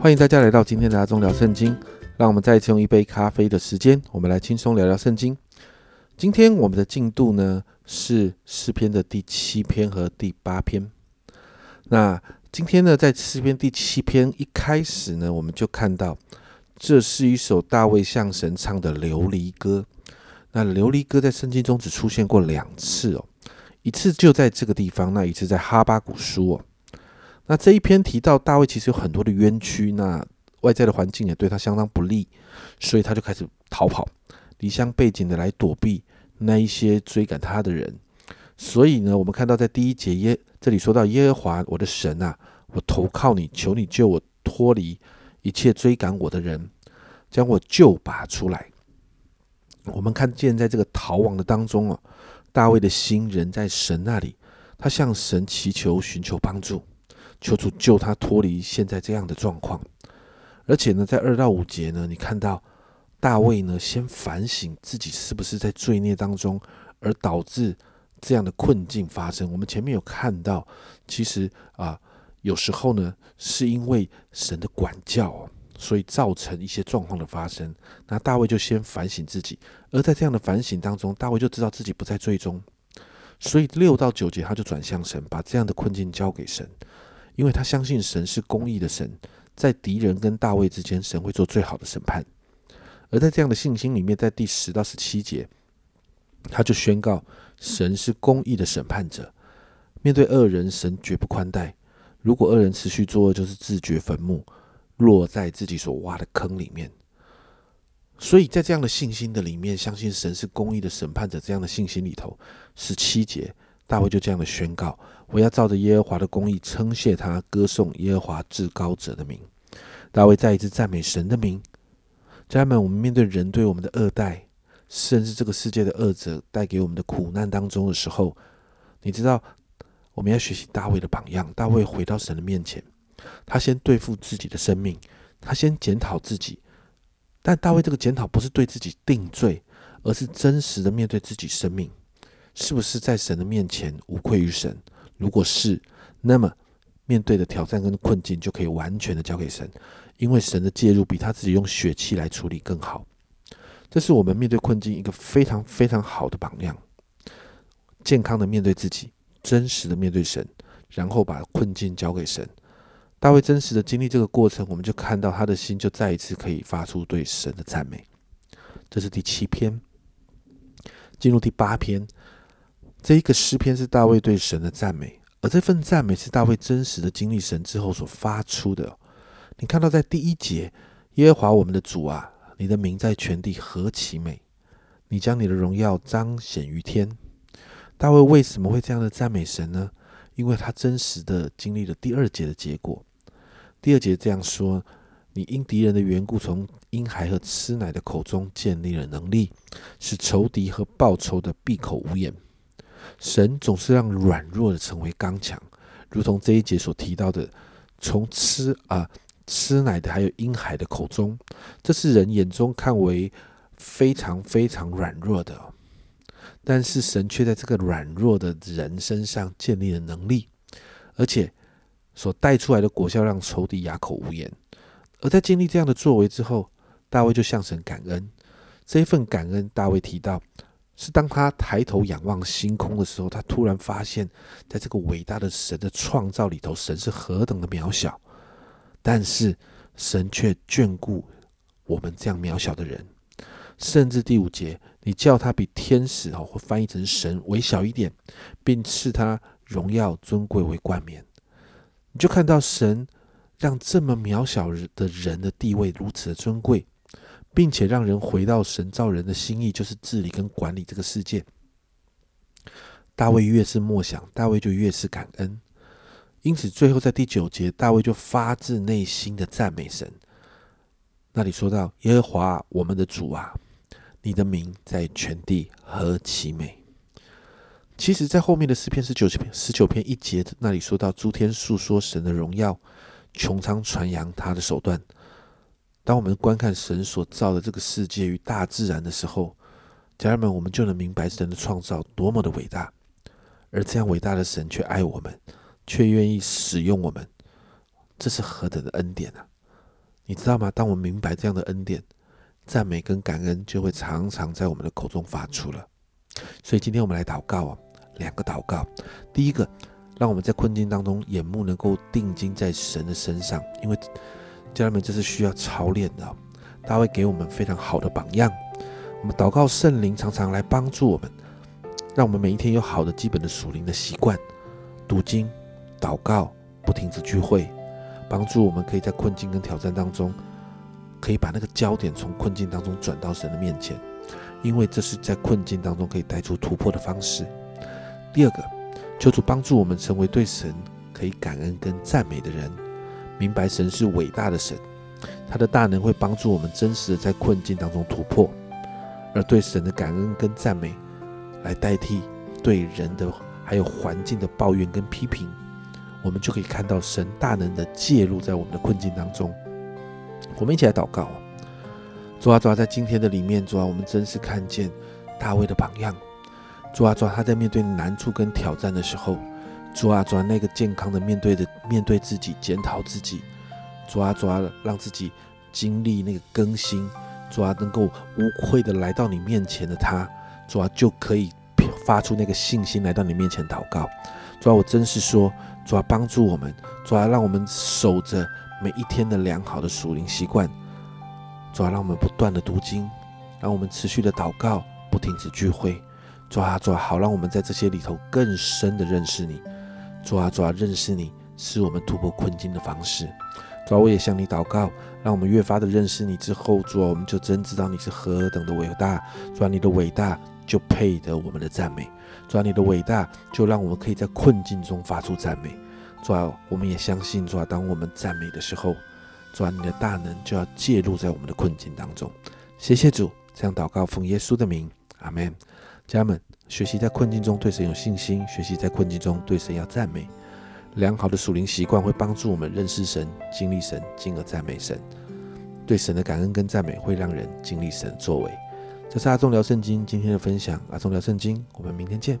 欢迎大家来到今天的阿忠聊圣经。让我们再一次用一杯咖啡的时间，我们来轻松聊聊圣经。今天我们的进度呢是诗篇的第七篇和第八篇。那今天呢，在诗篇第七篇一开始呢，我们就看到这是一首大卫向神唱的琉璃歌。那琉璃歌在圣经中只出现过两次哦，一次就在这个地方，那一次在哈巴谷书哦。那这一篇提到大卫其实有很多的冤屈，那外在的环境也对他相当不利，所以他就开始逃跑，离乡背井的来躲避那一些追赶他的人。所以呢，我们看到在第一节耶这里说到耶和华我的神啊，我投靠你，求你救我脱离一切追赶我的人，将我救拔出来。我们看见在这个逃亡的当中哦，大卫的心仍在神那里，他向神祈求寻求帮助，求主救他脱离现在这样的状况。而且呢，在二到五节呢，你看到大卫呢，先反省自己是不是在罪孽当中，而导致这样的困境发生。我们前面有看到，其实啊，有时候呢，是因为神的管教，所以造成一些状况的发生。那大卫就先反省自己，而在这样的反省当中，大卫就知道自己不在最终，所以六到九节他就转向神，把这样的困境交给神，因为他相信神是公义的神。在敌人跟大卫之间，神会做最好的审判。而在这样的信心里面，在第十到十七节，他就宣告神是公义的审判者。面对恶人，神绝不宽待。如果恶人持续作恶，就是自掘坟墓，落在自己所挖的坑里面。所以在这样的信心的里面，相信神是公义的审判者，这样的信心里头，十七节大卫就这样的宣告。我要照着耶和华的公义称谢他，歌颂耶和华至高者的名。大卫再一次赞美神的名。家人们，我们面对人对我们的恶待，甚至这个世界的恶者带给我们的苦难当中的时候，你知道，我们要学习大卫的榜样。大卫回到神的面前，他先对付自己的生命，他先检讨自己。但大卫这个检讨不是对自己定罪，而是真实的面对自己生命，是不是在神的面前无愧于神？如果是，那么面对的挑战跟困境就可以完全的交给神，因为神的介入比他自己用血气来处理更好。这是我们面对困境一个非常非常好的榜样。健康的面对自己，真实的面对神，然后把困境交给神。大卫真实的经历这个过程，我们就看到他的心就再一次可以发出对神的赞美。这是第七篇，进入第八篇。这一个诗篇是大卫对神的赞美，而这份赞美是大卫真实的经历神之后所发出的。你看到在第一节，耶和华我们的主啊，你的名在全地何其美！你将你的荣耀彰显于天。大卫为什么会这样的赞美神呢？因为他真实的经历了第二节的结果。第二节这样说：你因敌人的缘故，从婴孩和吃奶的口中建立了能力，使仇敌和报仇的闭口无言。神总是让软弱的成为刚强，如同这一节所提到的，从吃啊吃奶的还有婴孩的口中，这是人眼中看为非常非常软弱的，但是神却在这个软弱的人身上建立了能力，而且所带出来的果效让仇敌哑口无言。而在经历这样的作为之后，大卫就向神感恩，这一份感恩，大卫提到。是当他抬头仰望星空的时候，他突然发现，在这个伟大的神的创造里头，神是何等的渺小，但是神却眷顾我们这样渺小的人。甚至第五节，你叫他比天使哦，或翻译成神微小一点，并赐他荣耀尊贵为冠冕。你就看到神让这么渺小的人的地位如此的尊贵。并且让人回到神造人的心意，就是治理跟管理这个世界。大卫越是默想，大卫就越是感恩。因此，最后在第九节，大卫就发自内心的赞美神。那里说到：“耶和华我们的主啊，你的名在全地何其美！”其实，在后面的诗篇十九篇十九篇一节那里说到：“诸天述说神的荣耀，穹苍传扬他的手段。”当我们观看神所造的这个世界与大自然的时候，家人们，我们就能明白神的创造多么的伟大，而这样伟大的神却爱我们，却愿意使用我们，这是何等的恩典啊！你知道吗？当我们明白这样的恩典，赞美跟感恩就会常常在我们的口中发出了。所以今天我们来祷告啊，两个祷告。第一个，让我们在困境当中眼目能够定睛在神的身上，因为家人们这是需要操练的。他会给我们非常好的榜样。我们祷告圣灵常常来帮助我们，让我们每一天有好的基本的属灵的习惯，读经、祷告、不停止聚会，帮助我们可以在困境跟挑战当中，可以把那个焦点从困境当中转到神的面前。因为这是在困境当中可以带出突破的方式。第二个，求主帮助我们成为对神可以感恩跟赞美的人，明白神是伟大的神，他的大能会帮助我们真实的在困境当中突破，而对神的感恩跟赞美，来代替对人的还有环境的抱怨跟批评，我们就可以看到神大能的介入在我们的困境当中。我们一起来祷告。主啊，主啊，在今天的里面，主啊，我们真是看见大卫的榜样。主啊，主啊，他在面对难处跟挑战的时候，主啊，主啊，那个健康的面对的面对自己，检讨自己，主啊，主啊，让自己经历那个更新，主啊，能够无愧的来到你面前的他，主啊，就可以发出那个信心来到你面前祷告。主啊，我真是说，主啊，帮助我们，主啊，让我们守着每一天的良好的属灵习惯。主啊，让我们不断的读经，让我们持续的祷告，不停止聚会。主啊，主啊，好让我们在这些里头更深的认识你。主啊，主啊，认识你是我们突破困境的方式。主啊，我也向你祷告，让我们越发的认识你之后，主啊，我们就真知道你是何等的伟大。主啊，你的伟大就配得我们的赞美。主啊，你的伟大就让我们可以在困境中发出赞美。主啊，我们也相信，主啊，当我们赞美的时候。主啊，你的大能就要介入在我们的困境当中。谢谢主，这样祷告奉耶稣的名，阿门。家人们，学习在困境中对神有信心，学习在困境中对神要赞美。良好的属灵习惯会帮助我们认识神、经历神，进而赞美神。对神的感恩跟赞美会让人经历神的作为。这是阿忠聊圣经今天的分享，阿忠聊圣经，我们明天见。